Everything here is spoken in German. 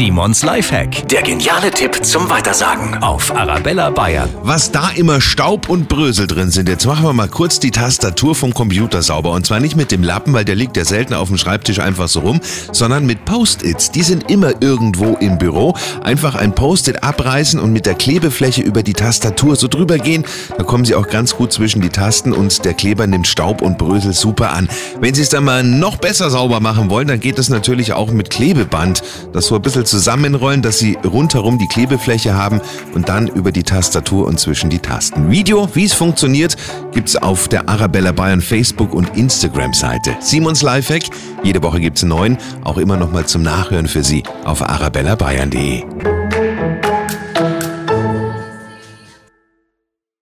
Simons Lifehack. Der geniale Tipp zum Weitersagen auf Arabella Bayern. Was da immer Staub und Brösel drin sind. Jetzt machen wir mal kurz die Tastatur vom Computer sauber. Und zwar nicht mit dem Lappen, weil der liegt ja selten auf dem Schreibtisch einfach so rum, sondern mit Post-its. Die sind immer irgendwo im Büro. Einfach ein Post-it abreißen und mit der Klebefläche über die Tastatur so drüber gehen. Da kommen sie auch ganz gut zwischen die Tasten und der Kleber nimmt Staub und Brösel super an. Wenn Sie es dann mal noch besser sauber machen wollen, dann geht es natürlich auch mit Klebeband. Das so ein bisschen zusammenrollen, dass Sie rundherum die Klebefläche haben und dann über die Tastatur und zwischen die Tasten. Video, wie es funktioniert, gibt's auf der Arabella Bayern Facebook und Instagram Seite. Simons Lifehack, jede Woche gibt's einen neuen, auch immer noch mal zum Nachhören für Sie auf arabellabayern.de.